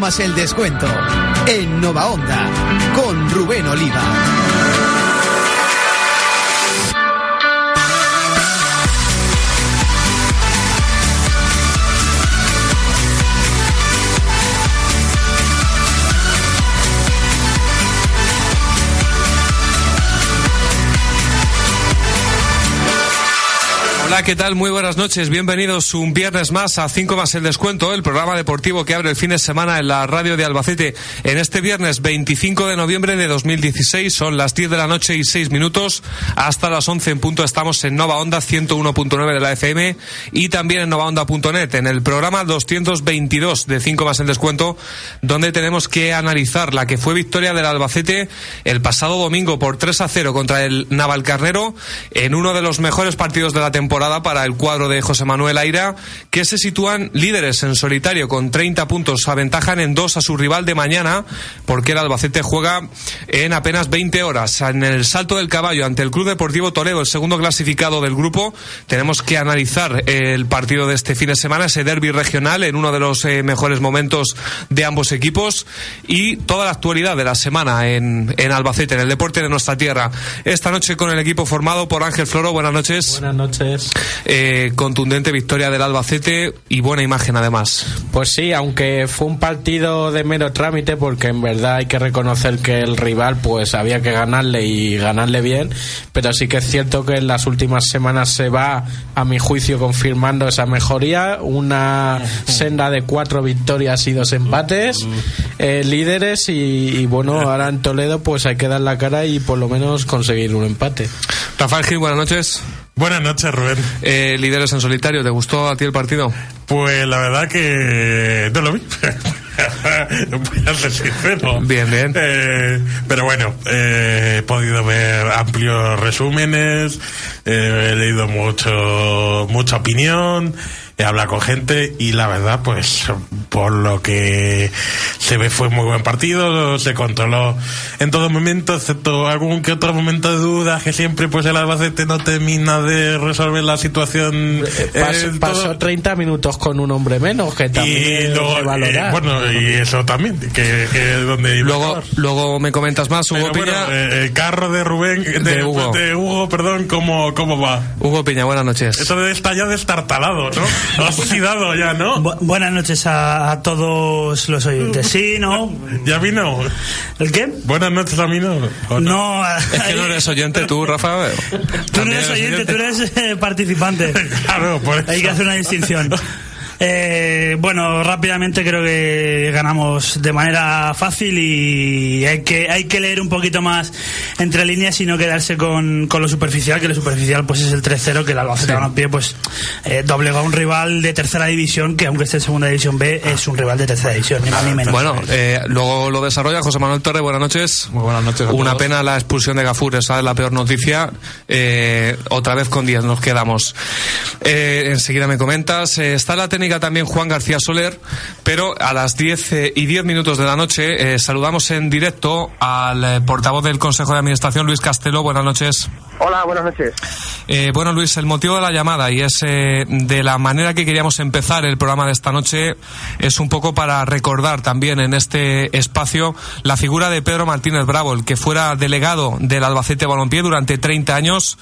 más el descuento en Nova Onda con Rubén Oliva. Hola, ¿qué tal? Muy buenas noches. Bienvenidos un viernes más a 5 más el descuento, el programa deportivo que abre el fin de semana en la radio de Albacete. En este viernes 25 de noviembre de 2016 son las 10 de la noche y 6 minutos. Hasta las 11 en punto estamos en Nova Onda 101.9 de la FM y también en novaonda.net en el programa 222 de 5 más el descuento, donde tenemos que analizar la que fue victoria del Albacete el pasado domingo por 3 a 0 contra el Navalcarnero en uno de los mejores partidos de la temporada para el cuadro de José Manuel Aira, que se sitúan líderes en solitario con 30 puntos, aventajan en dos a su rival de mañana, porque el Albacete juega en apenas 20 horas. En el salto del caballo ante el Club Deportivo Toledo, el segundo clasificado del grupo, tenemos que analizar el partido de este fin de semana, ese derby regional, en uno de los eh, mejores momentos de ambos equipos, y toda la actualidad de la semana en, en Albacete, en el deporte de nuestra tierra. Esta noche con el equipo formado por Ángel Floro, buenas noches. Buenas noches. Eh, contundente victoria del Albacete y buena imagen además. Pues sí, aunque fue un partido de mero trámite, porque en verdad hay que reconocer que el rival pues había que ganarle y ganarle bien, pero sí que es cierto que en las últimas semanas se va, a mi juicio, confirmando esa mejoría, una senda de cuatro victorias y dos empates, eh, líderes y, y bueno, ahora en Toledo pues hay que dar la cara y por lo menos conseguir un empate. Rafael Gil, buenas noches. Buenas noches, Rubén. Eh, líderes en solitario, ¿te gustó a ti el partido? Pues la verdad que no lo vi. Voy a ser sincero. Bien, bien. Eh, pero bueno, eh, he podido ver amplios resúmenes, eh, he leído mucho, mucha opinión, he hablado con gente y la verdad, pues por lo que se ve fue muy buen partido, se controló en todo momento, excepto algún que otro momento de duda que siempre pues el Albacete no termina de resolver la situación. Pas- eh, pasó todo. 30 minutos con un hombre menos, que y también luego, que valorar. eh, bueno, y eso también, que, que es donde iba a Luego, luego me comentas más, Hugo Pero Piña. bueno, eh, el carro de Rubén, de, De Hugo. de Hugo, perdón, ¿cómo, cómo va? Hugo Piña, buenas noches. Eso de está ya destartalado, ¿no? Oxidado ya, ¿no? Bu- buenas noches a, a todos los oyentes. Sí, ¿no? ¿Ya vino? ¿El qué? Buenas noches a mí, ¿no? ¿O No, Es que no eres oyente tú, Rafa. tú no eres oyente, tú eres eh, participante. Claro, por eso. Hay que hacer una distinción. Eh, bueno, rápidamente creo que ganamos de manera fácil y hay que, hay que leer un poquito más entre líneas y no quedarse con, con lo superficial, que lo superficial pues es el 3-0, que el Albacete Balompié pues eh, doblegó a un rival de tercera división, que aunque esté en segunda división B, es un rival de tercera división, ni más ni menos. Bueno, eh, luego lo desarrolla José Manuel Torre, buenas noches. Muy buenas noches a Una todos. pena la expulsión de Gafur, esa es la peor noticia. Eh, otra vez con 10 nos quedamos. Eh, enseguida me comentas. Eh, está la técnica también Juan García Soler, pero a las 10 eh, y 10 minutos de la noche eh, saludamos en directo al eh, portavoz del Consejo de Administración, Luis Castelo. Buenas noches. Hola, buenas noches. Eh, bueno, Luis, el motivo de la llamada y es eh, de la manera que queríamos empezar el programa de esta noche es un poco para recordar también en este espacio la figura de Pedro Martínez Bravo, el que fuera delegado del Albacete Balompié durante 30 años,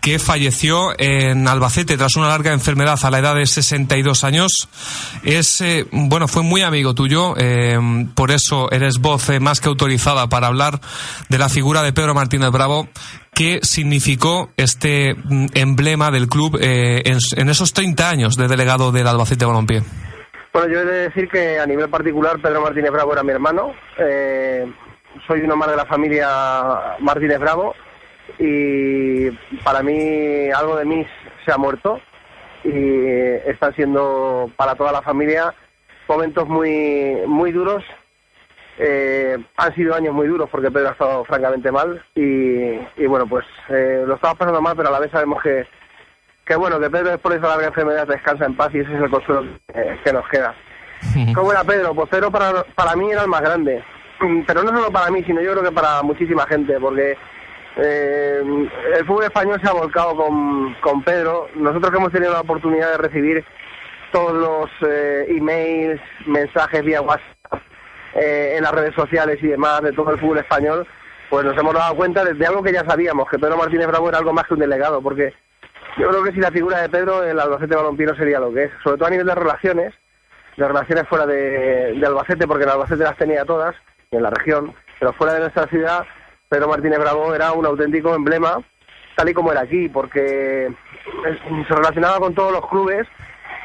que falleció en Albacete tras una larga enfermedad a la edad de 62 años. Es, eh, bueno, fue muy amigo tuyo, por eso eres voz más que autorizada para hablar de la figura de Pedro Martínez Bravo, ¿Qué significó este mm, emblema del club eh, en, esos 30 años de delegado del Albacete Balompié? Bueno, yo he de decir que a nivel particular Pedro Martínez Bravo era mi hermano. Eh, soy uno más de la familia Martínez Bravo. y para mí algo de mí se ha muerto y están siendo para toda la familia momentos muy muy duros eh, han sido años muy duros porque Pedro ha estado francamente mal y, y bueno pues eh, lo estamos pasando mal pero a la vez sabemos que que bueno que Pedro después de esa larga enfermedad descansa en paz y ese es el consuelo que, que nos queda ¿Cómo era Pedro? Pues Pedro para, para mí era el más grande pero no solo para mí, sino yo creo que para muchísima gente, porque eh, el fútbol español se ha volcado con, con Pedro. Nosotros que hemos tenido la oportunidad de recibir todos los eh, emails, mensajes vía WhatsApp, eh, en las redes sociales y demás de todo el fútbol español, pues nos hemos dado cuenta de, algo que ya sabíamos, que Pedro Martínez Bravo era algo más que un delegado, porque yo creo que si la figura de Pedro, el Albacete Balompié no sería lo que es, sobre todo a nivel de relaciones, de relaciones fuera de, Albacete, porque en Albacete las tenía todas, en la región, pero fuera de nuestra ciudad, Pedro Martínez Bravo era un auténtico emblema, tal y como era aquí, porque se relacionaba con todos los clubes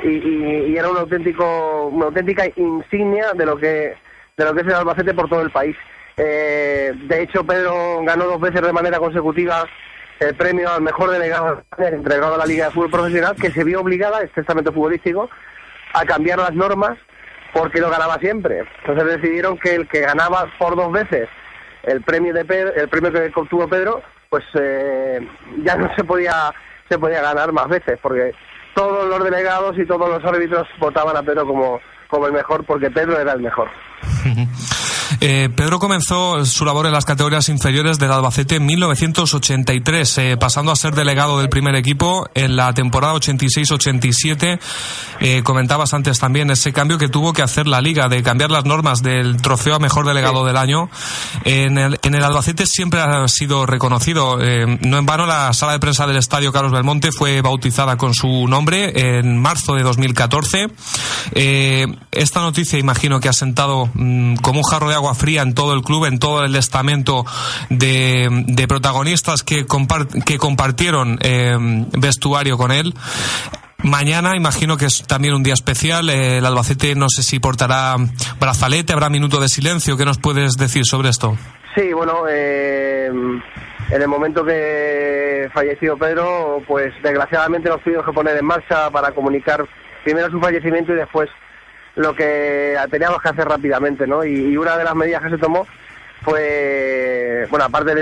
y, y, y era un auténtico, una auténtica insignia de lo que de lo que es el Albacete por todo el país. Eh, de hecho, Pedro ganó dos veces de manera consecutiva el premio al mejor delegado entregado a la Liga de Fútbol Profesional, que se vio obligada, testamento futbolístico, a cambiar las normas porque lo ganaba siempre. Entonces decidieron que el que ganaba por dos veces el premio de Pedro, el premio que obtuvo Pedro, pues eh, ya no se podía se podía ganar más veces, porque todos los delegados y todos los árbitros votaban a Pedro como, como el mejor, porque Pedro era el mejor. Eh, Pedro comenzó su labor en las categorías inferiores del Albacete en 1983, eh, pasando a ser delegado del primer equipo en la temporada 86-87. Eh, comentabas antes también ese cambio que tuvo que hacer la liga de cambiar las normas del trofeo a mejor delegado del año. En el, en el Albacete siempre ha sido reconocido. Eh, no en vano la sala de prensa del estadio Carlos Belmonte fue bautizada con su nombre en marzo de 2014. Eh, esta noticia imagino que ha sentado mm, como un jarro de agua fría en todo el club, en todo el estamento de, de protagonistas que, compart que compartieron eh, vestuario con él. Mañana imagino que es también un día especial. Eh, el Albacete no sé si portará brazalete, habrá minuto de silencio. ¿Qué nos puedes decir sobre esto? Sí, bueno, eh, en el momento que falleció Pedro, pues desgraciadamente nos tuvimos que poner en marcha para comunicar primero su fallecimiento y después lo que teníamos que hacer rápidamente, ¿no? Y, una de las medidas que se tomó fue, bueno, aparte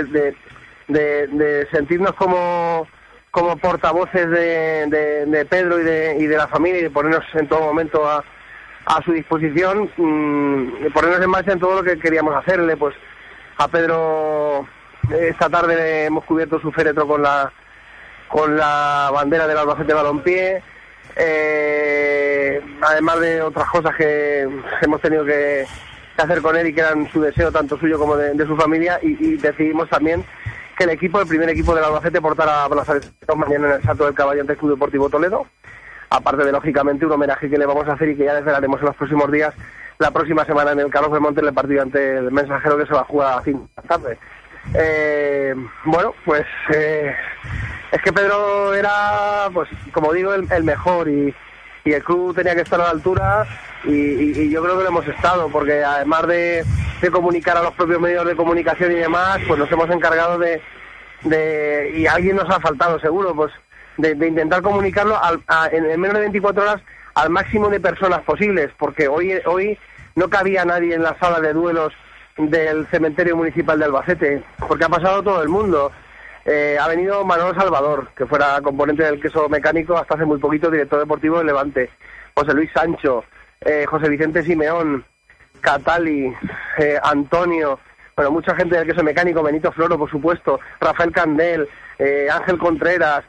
de, sentirnos como, como portavoces de, Pedro y de, y de la familia y de ponernos en todo momento a, a su disposición, mmm, ponernos en marcha en todo lo que queríamos hacerle, pues a Pedro esta tarde hemos cubierto su féretro con la con la bandera del Albacete Balompié, eh, además de otras cosas que hemos tenido que, hacer con él y que eran su deseo tanto suyo como de, su familia y, decidimos también que el equipo, el primer equipo del Albacete portara selección mañana en el Salto del Caballo ante el Club Deportivo Toledo, aparte de lógicamente un homenaje que le vamos a hacer y que ya desvelaremos en los próximos días la próxima semana en el Carlos de Monte en el partido ante el mensajero que se va a jugar a 5 de la tarde. Eh, bueno, pues eh, es que Pedro era, pues como digo, el, mejor y, el club tenía que estar a la altura y, yo creo que lo hemos estado, porque además de, comunicar a los propios medios de comunicación y demás, pues nos hemos encargado de, de y alguien nos ha faltado seguro, pues de, de intentar comunicarlo al, a, en, en menos de 24 horas al máximo de personas posibles, porque hoy, hoy no cabía nadie en la sala de duelos del cementerio municipal de Albacete, porque ha pasado todo el mundo. Eh, ha venido Manolo Salvador, que fuera componente del queso mecánico hasta hace muy poquito, director deportivo de Levante, José Luis Sancho, eh, José Vicente Simeón, Catali, eh, Antonio, bueno, mucha gente del queso mecánico, Benito Floro, por supuesto, Rafael Candel, eh, Ángel Contreras,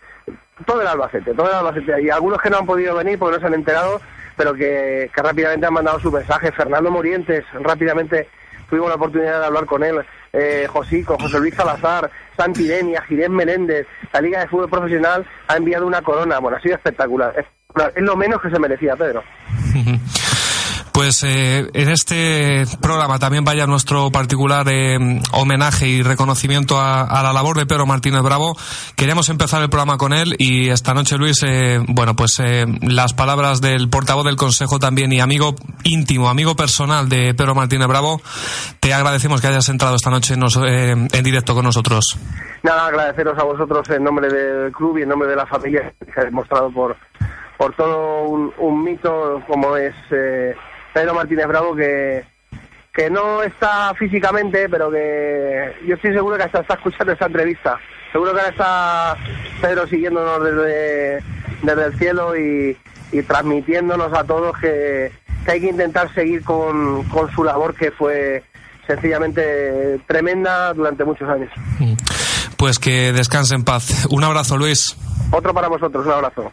todo el Albacete, todo el Albacete, y algunos que no han podido venir porque no se han enterado, pero que, que rápidamente han mandado su mensaje. Fernando Morientes, rápidamente tuvimos la oportunidad de hablar con él, eh, Josico, José Luis Salazar, Santi Denia, Girén Menéndez, la Liga de Fútbol Profesional ha enviado una corona, bueno, ha sido espectacular, es, es lo menos que se merecía Pedro. Pues eh, en este programa también vaya nuestro particular eh, homenaje y reconocimiento a, la labor de Pedro Martínez Bravo. Queremos empezar el programa con él y esta noche, Luis, eh, bueno, pues eh, las palabras del portavoz del Consejo también y amigo íntimo, amigo personal de Pedro Martínez Bravo, te agradecemos que hayas entrado esta noche en, nos, eh, en directo con nosotros. Nada, agradeceros a vosotros en nombre del club y en nombre de la familia que se ha demostrado por, por todo un, mito como es Pedro Martínez Bravo que, que no está físicamente, pero que yo estoy seguro que hasta está escuchando esta entrevista. Seguro que ahora está Pedro siguiéndonos desde, desde el cielo y, y transmitiéndonos a todos que, que, hay que intentar seguir con, con su labor que fue sencillamente tremenda durante muchos años. Pues que descanse en paz. Un abrazo, Luis. Otro para vosotros, un abrazo.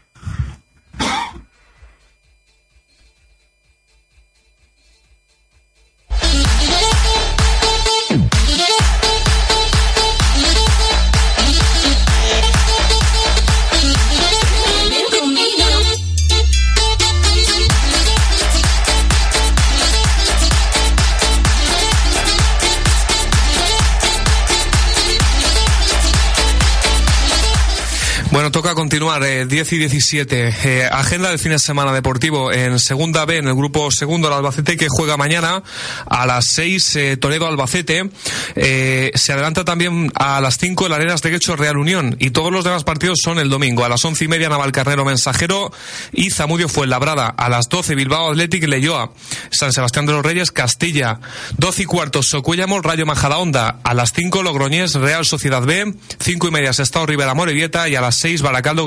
Continuar, eh, 10 y 17. Eh, agenda del fin de semana deportivo en Segunda B, en el grupo segundo, el Albacete, que juega mañana a las 6, eh, Toledo-Albacete. Eh, se adelanta también a las 5 el Arenas de Quecho Real Unión. Y todos los demás partidos son el domingo. A las 11 y media, Navalcarnero Mensajero y Zamudio Fuenlabrada. A las 12, Bilbao Athletic Leyoa. San Sebastián de los Reyes, Castilla. 12 y cuarto, Socuéllamos, Rayo Majadahonda. A las 5, Logroñés, Real Sociedad B. 5 y media, Sestao Rivera Morevieta. Y a las 6, Baracaldo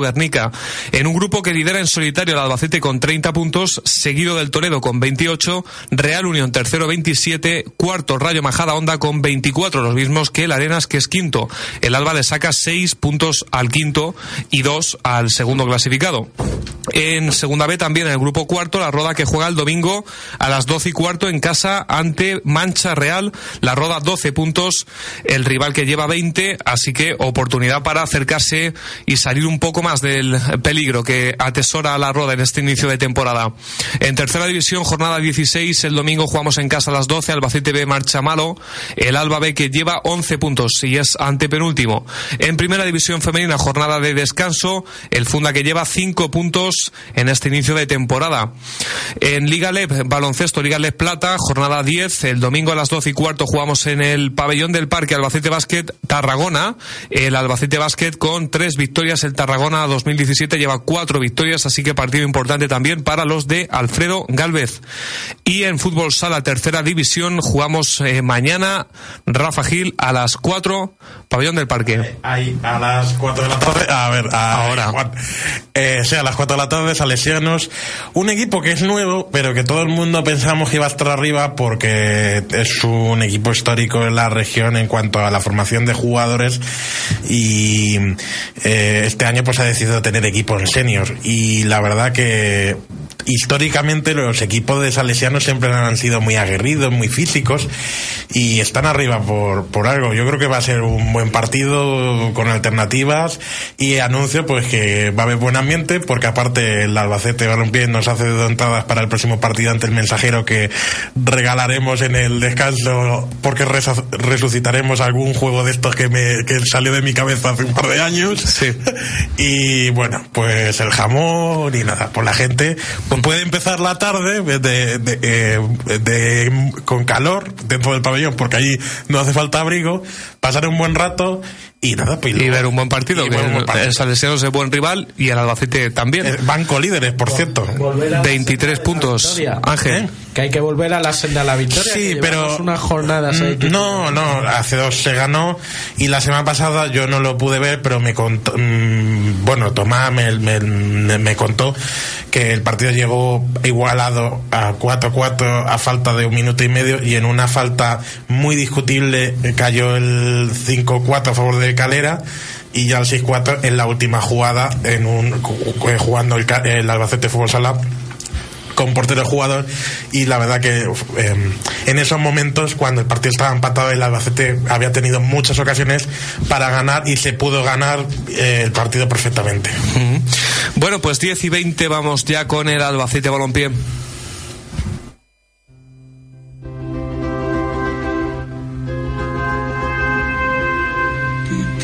En un grupo que lidera en solitario el Albacete con 30 puntos, seguido del Toledo con 28, Real Unión tercero 27, cuarto Rayo Majada Onda con 24, los mismos que el Arenas que es quinto. El Alba le saca 6 puntos al quinto y 2 al segundo clasificado. En segunda B también en el grupo cuarto, la Roda que juega el domingo a las 12 y cuarto en casa ante Mancha Real. La Roda 12 puntos, el rival que lleva 20, así que oportunidad para acercarse y salir un poco más del peligro que atesora la Roda en este inicio de temporada. En tercera división, jornada 16, el domingo jugamos en casa a las 12, Albacete B marcha malo, el Alba B que lleva 11 puntos y es antepenúltimo. En primera división femenina, jornada de descanso, el Funda que lleva 5 puntos en este inicio de temporada. En Liga LEP, baloncesto, Liga LEP Plata, jornada 10, el domingo a las 12 y cuarto jugamos en el pabellón del Parque Albacete Basket Tarragona, el Albacete Basket con tres victorias el Tarragona 2017 lleva cuatro victorias, así que partido importante también para los de Alfredo Galvez. Y en fútbol sala tercera división jugamos eh, mañana Rafa Gil a las 4, pabellón del parque. Ahí, a las 4 de la tarde, a ver, a, ahora. Eh, sí, a las 4 de la tarde, Salesianos, un equipo que es nuevo, pero que todo el mundo pensamos que iba a estar arriba porque es un equipo histórico en la región en cuanto a la formación de jugadores y eh, este año pues ha decidido tener equipos senior. Y la verdad que históricamente los equipos de Salesianos siempre han sido muy aguerridos, muy físicos y están arriba por, por algo. Yo creo que va a ser un buen partido con alternativas y anuncio pues que va a haber buen ambiente porque aparte el Albacete Balompié nos hace de entradas para el próximo partido ante el mensajero que regalaremos en el descanso porque resucitaremos algún juego de estos que me que salió de mi cabeza hace un par de años. Sí. y bueno, pues el jamón y nada, por la gente puede empezar la tarde de, de, de, de, con calor dentro del pabellón, porque allí no hace falta abrigo, pasar un buen rato y nada, pues y ver un buen partido, que buen partido. el Salesianos es buen rival y el Albacete también. El banco líderes, por cierto. 23 puntos, Ángel. ¿Eh? Que hay que volver a la senda de la victoria. Sí, pero unas jornadas ahí No, no, hace dos se ganó y la semana pasada yo no lo pude ver, pero me contó, mmm, bueno, Tomás me, me, me, contó que el partido llegó igualado a 4-4 a falta de un minuto y medio y en una falta muy discutible cayó el 5-4 a favor de Calera y ya el 6-4 en la última jugada en un jugando el, el Albacete Fútbol Sala con portero jugador y la verdad que eh, en esos momentos cuando el partido estaba empatado el Albacete había tenido muchas ocasiones para ganar y se pudo ganar eh, el partido perfectamente. Bueno, pues 10 y 20 vamos ya con el Albacete Balompié.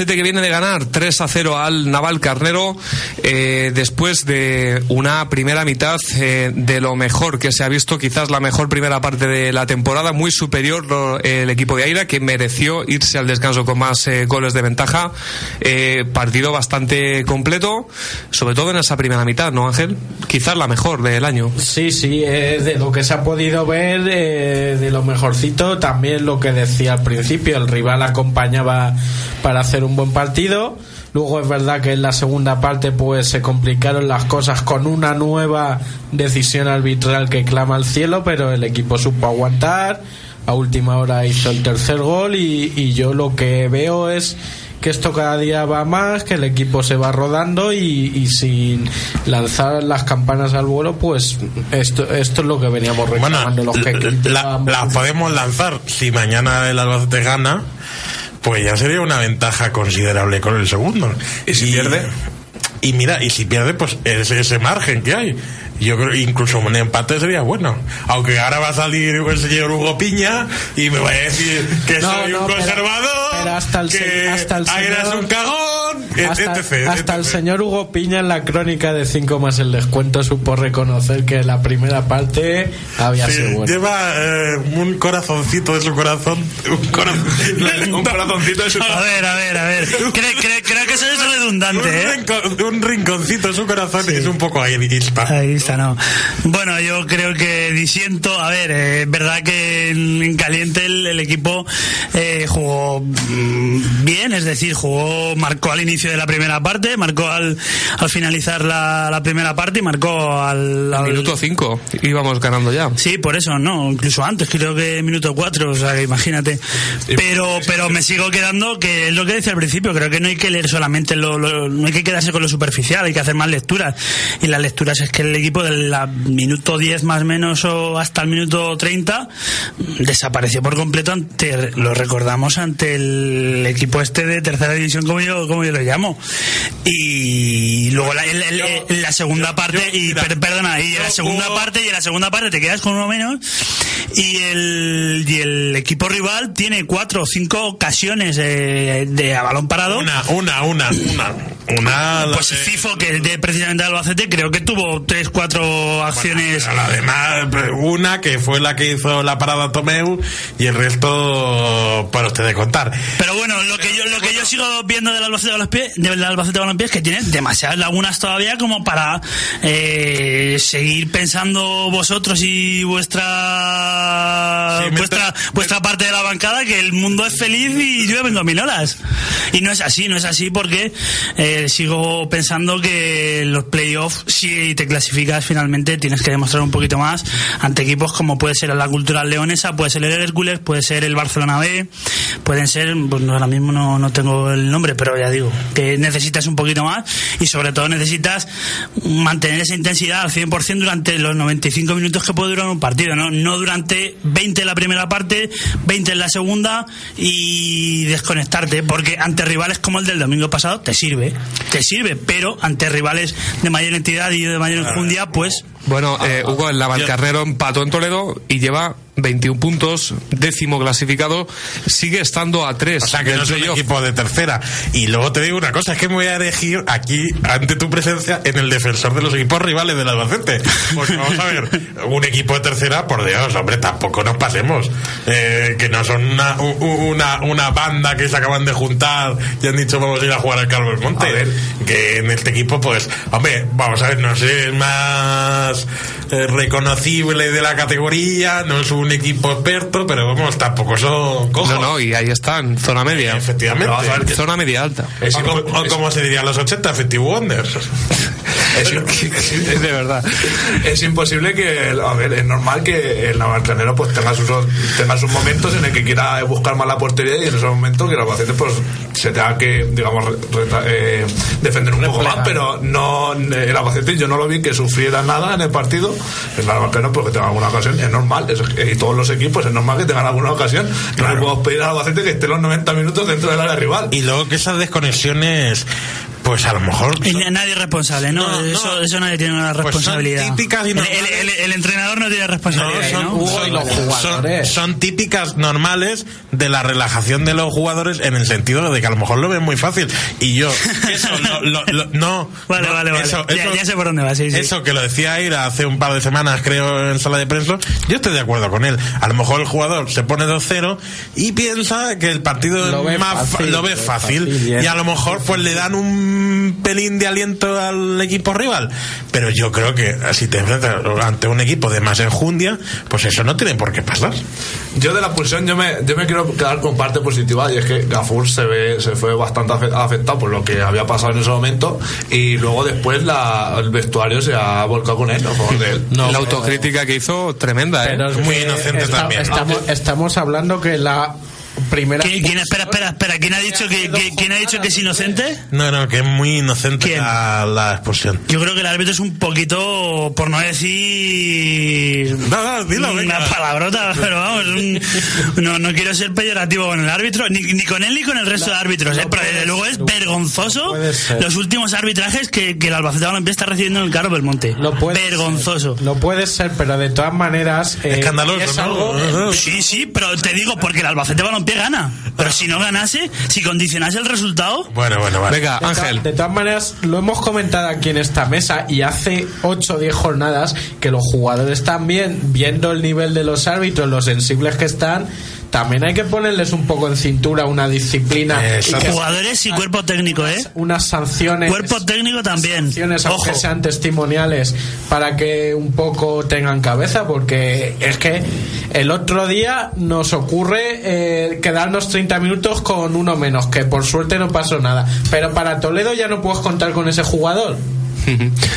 Albacete que viene de ganar 3 a 0 al Naval Carnero eh, después de una primera mitad eh, de lo mejor que se ha visto, quizás la mejor primera parte de la temporada, muy superior el equipo de Aira que mereció irse al descanso con más eh, goles de ventaja. Partido bastante completo, sobre todo en esa primera mitad, ¿no Ángel? Quizás la mejor del año. Sí, sí, de lo que se ha podido ver, de lo mejorcito, también lo que decía al principio, el rival acompañaba para hacer un buen partido. Luego es verdad que en la segunda parte pues se complicaron las cosas con una nueva decisión arbitral que clama al cielo, pero el equipo supo aguantar. A última hora hizo el tercer gol y, y yo lo que veo es que esto cada día va más, que el equipo se va rodando y, y sin lanzar las campanas al vuelo, pues esto, esto es lo que veníamos Bueno, reclamando los que la, criticábamos. la podemos lanzar. Si mañana el Albacete gana, pues ya sería una ventaja considerable con el segundo. ¿Y si pierde? Y mira, y si pierde, pues ese, ese margen que hay. Yo creo incluso un empate sería bueno. Aunque ahora va a salir el señor Hugo Piña y me va a decir que No, soy no, un conservador, pero hasta el que hasta el señor- un cagón, hasta, etc. hasta el señor Hugo Piña en la crónica de 5 más el descuento supo reconocer que la primera parte había Sí, sido buena. lleva eh, un corazoncito de su corazón. Un, corazón, Un corazoncito de su A ver, a ver, a ver. Creo, creo- creo que eso es redundante, ¿eh? un, rinco- un rinconcito de su corazón y es un poco ahí ispa. Ahí está, no. Bueno, yo creo que disiento. A ver, eh, es verdad que en, en caliente el, el equipo eh, jugó bien, es decir, jugó, marcó al inicio de la primera parte, marcó al, al finalizar la, la primera parte y marcó al, minuto 5 íbamos ganando ya. Sí, por eso, no, incluso antes, creo que minuto cuatro, o sea, que imagínate. Pero, pero me sigo quedando, que es lo que decía al principio, creo que no hay que leer solamente lo, lo- no hay que quedarse con lo superficial, hay que hacer más lecturas. Y las lecturas es que el equipo del la minuto 10 más o menos o hasta el minuto 30 desapareció por completo ante, lo recordamos, ante el equipo este de tercera división, como yo, como yo lo llamo. Y luego la, segunda parte, y mira, per- perdona, y en la segunda parte y en la segunda parte te quedas con uno menos y el, y el equipo rival tiene cuatro o cinco ocasiones eh, de a balón parado. Una, una, una, una. Una. Pues de- Cifo, que es de precisamente Albacete, creo que tuvo tres, cuatro acciones. Pero la demás, pues, una que fue la que hizo la parada Tomeu y el resto para ustedes contar. Pero bueno, lo que yo, lo que yo sigo viendo del Albacete Balompié, del Albacete Balompié es que tiene demasiadas lagunas todavía como para eh, seguir pensando vosotros y vuestra Sí, vuestra vuestra parte de la bancada que el mundo es feliz y llueven gominolas. Y no es así, no es así porque eh, sigo pensando que los playoffs, si te clasificas finalmente, tienes que demostrar un poquito más ante equipos como puede ser la Cultural Leonesa, puede ser el Hércules, puede ser el Barcelona B, pueden ser, pues ahora mismo no, no tengo el nombre, pero ya digo, que necesitas un poquito más y sobre todo necesitas mantener esa intensidad al 100% durante los 95 minutos que puede durar un partido, ¿no? No durante 20 en la primera parte, 20 en la segunda y desconectarte, porque ante rivales como el del domingo pasado te sirve, te sirve, pero ante rivales de mayor entidad y de mayor enjundia, pues Bueno, eh, Hugo, el Navalcarnero empató en Toledo y lleva 21 puntos, décimo clasificado, sigue estando a 3 O sea que no es un equipo de tercera. Y luego te digo una cosa, es que me voy a elegir aquí, ante tu presencia, en el defensor de los equipos rivales del Albacete. Porque vamos a ver, un equipo de tercera, por Dios, hombre, tampoco nos pasemos. Eh, que no son una, una, una banda que se acaban de juntar y han dicho vamos a ir a jugar al Carlos Monte. Que en este equipo, pues, hombre, vamos a ver, no es más eh, reconocible de la categoría, no es un equipo experto, pero vamos, tampoco son cojos. No, no, y ahí están, zona media. Efectivamente. Pero vamos a ver que- Zona media alta. Es o, como, o como se diría en los 80, Effective Wonders. Es, im- de verdad. es imposible que, a ver, es normal que el navalcarnero pues tenga sus, tenga sus momentos en el que quiera buscar más la portería y en esos momentos que el Albacete pues se tenga que, digamos, re- reta- eh, defender un poco más, pero no, el Albacete yo no lo vi que sufriera nada en el partido, el navalcarnero porque tenga alguna ocasión, es normal, es- y todos los equipos es normal que tengan alguna ocasión, no le podemos pedir al Albacete que esté los 90 minutos dentro del área rival. Y luego que esas desconexiones, pues a lo mejor. Nadie es responsable, ¿no? No, eso, no. eso nadie tiene una Pues son responsabilidad. típicas y el, el- normales. el- el entrenador no tiene responsabilidad, son, jugadores. son típicas normales de la relajación de los jugadores en el sentido de que a lo mejor lo ven muy fácil. Y yo, eso, lo- lo- lo- no. Vale, no, vale, vale. eso- Ya- eso- ya sé por dónde va, sí, sí. Eso que lo decía Aira hace un par de semanas, creo, en sala de prensa, yo estoy de acuerdo con él. A lo mejor el jugador se pone 2-0 y piensa que el partido Lo ve más fa- fácil, lo ve fácil. fácil, y a lo mejor pues le dan un pelín de aliento al equipo rival. Pero yo creo que si te enfrentas ante un equipo de más enjundia, pues eso no tiene por qué pasar. Yo de la pulsión yo me, yo me quiero quedar con parte positiva y es que Gafur se ve se fue bastante afe- afectado por lo que había pasado en ese momento y luego después la, el vestuario se ha volcado con él, a favor de él. la autocrítica que hizo, tremenda, ¿eh? Pero es Muy inocente también. Estamos, estamos hablando que la primera. ¿Quién, quién- espera, espera, espera. ¿Quién ha dicho que, que- quién ha dicho que es inocente? No, no, que es muy inocente la, la expulsión. Yo creo que el árbitro es un poquito, por no decir No, no, dilo, una venga. palabrota, pero vamos, un- no, no quiero ser peyorativo con el árbitro, ni, ni con él ni con el resto de árbitros, ¿eh? pero desde luego es vergonzoso los últimos arbitrajes que, que el Albacete Balompié está recibiendo en el Carlos Belmonte. Lo puede vergonzoso. ser, lo puede ser, pero de todas maneras. eh, Escandaloso, es ¿no? algo. Sí, sí, pero te digo, porque el Albacete Balompié gana. Pero si no ganase, si condicionase el resultado, Bueno, bueno, vale. Venga, Ángel. de todas maneras, lo hemos comentado aquí en esta mesa y hace 8 o 10 jornadas que los jugadores también, viendo el nivel de los árbitros, lo sensibles que están, también hay que ponerles un poco en cintura una disciplina. y Exacto. que jugadores y cuerpo técnico, ¿eh? unas sanciones. Cuerpo técnico también. sanciones, aunque sean testimoniales, para que un poco tengan cabeza, porque es que el otro día nos ocurre eh, quedarnos 30 minutos con uno menos, que por suerte no pasó nada. Pero para Toledo ya no puedes contar con ese jugador.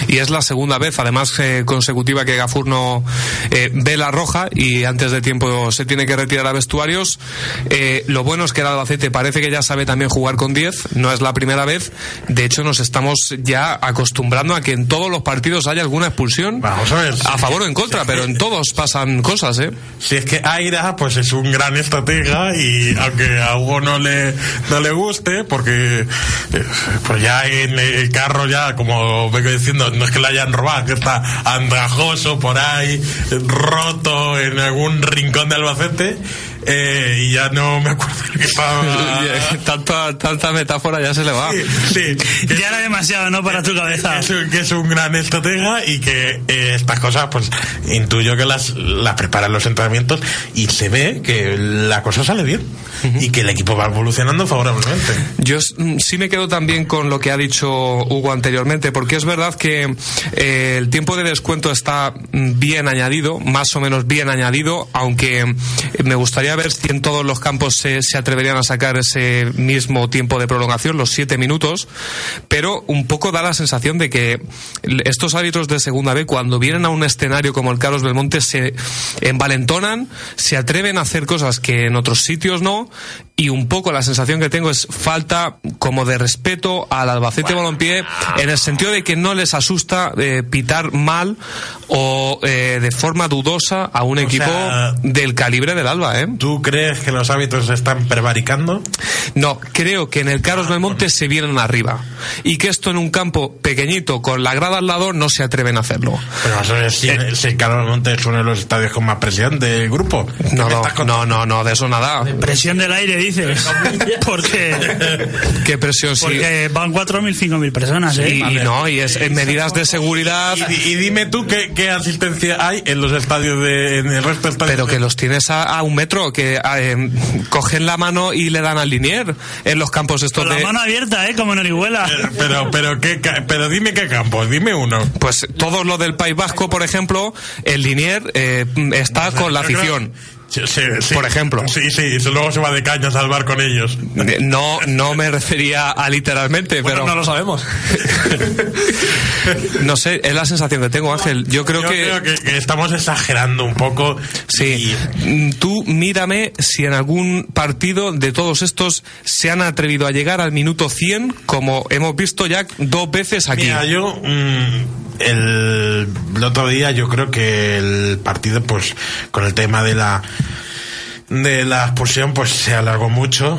Y es la segunda vez, además eh, consecutiva, que Gafur no eh, ve la roja y antes de tiempo se tiene que retirar a vestuarios. Eh, lo bueno es que el Albacete parece que ya sabe también jugar con 10, no es la primera vez. De hecho, nos estamos ya acostumbrando a que en todos los partidos haya alguna expulsión. Vamos a ver. A favor o en contra, pero en todos pasan cosas, ¿eh? Si es que Aira, pues es un gran estratega y aunque a Hugo no le, no le guste, porque eh, pues ya en el carro ya, como diciendo, no es que le hayan robado, que está andrajoso por ahí, roto en algún rincón de Albacete, eh, y ya no me acuerdo lo que estaba... tanta, tanta metáfora ya se le va. Sí, sí, Ya era demasiado, ¿no? Para tu cabeza. es un- que es un gran estratega y que eh, estas cosas, pues intuyo que las, las prepara en los entrenamientos y se ve que la cosa sale bien y que el equipo va evolucionando favorablemente. Yo mm, sí me quedo también con lo que ha dicho Hugo anteriormente, porque es verdad que eh, el tiempo de descuento está mm, bien añadido, más o menos bien añadido, aunque mm, me gustaría ver si en todos los campos se, se atreverían a sacar ese mismo tiempo de prolongación, los siete minutos, pero un poco da la sensación de que estos árbitros de segunda B, cuando vienen a un escenario como el Carlos Belmonte, se envalentonan, se atreven a hacer cosas que en otros sitios no, y un poco la sensación que tengo es falta como de respeto al Albacete Balompié en el sentido de que no les asusta eh, pitar mal o eh, de forma dudosa a un equipo sea- del calibre del Alba, ¿eh? ¿Tú crees que los árbitros están prevaricando? No, creo que en el Carlos Belmonte se vienen arriba. Y que esto en un campo pequeñito con la grada al lado no se atreven a hacerlo. Pero eso es, si, Eh. si el Carlos Monte es uno de los estadios con más presión del grupo. ¿Qué No, no, no, no, no, de eso nada. Presión del aire, dices. Porque, Qué presión, sí. porque van 4.000, 5.000 personas, ¿eh? Y, y no, y es en medidas de seguridad, Y, y dime tú qué, qué asistencia hay en los estadios de en el resto de estadios. pero que los tienes a, a un metro, que eh, cogen la mano y le dan al linier en los campos estos Con la de... mano abierta, ¿eh? Como en Orihuela. Pero, pero, ¿qué, ca- pero dime qué campos, dime uno. Pues todo lo del País Vasco, por ejemplo, el linier eh, está con la creo- afición. Sí, sí, sí. Por ejemplo. Sí, sí, y luego se va de caña a salvar con ellos. Eh, No, no me refería a literalmente, pero no lo sabemos. no sé, es la sensación que tengo, Ángel. Yo creo Yo que creo que, que estamos exagerando un poco. Sí, Mm, tú mírame si en algún partido de todos estos se han atrevido a llegar al minuto 100, como hemos visto ya dos veces aquí. Mira, yo mm, el, otro día yo creo que el partido, pues, con el tema de la de la expulsión, pues se alargó mucho.